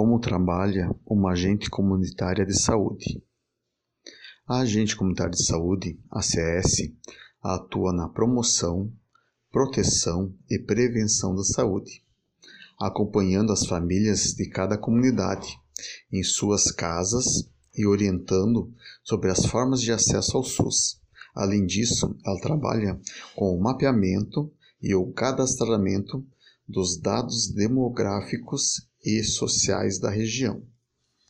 Como trabalha uma agente comunitária de saúde? A agente comunitária de saúde, ACS, atua na promoção, proteção e prevenção da saúde, acompanhando as famílias de cada comunidade em suas casas e orientando sobre as formas de acesso ao SUS. Além disso, ela trabalha com o mapeamento e o cadastramento dos dados demográficos e sociais da região.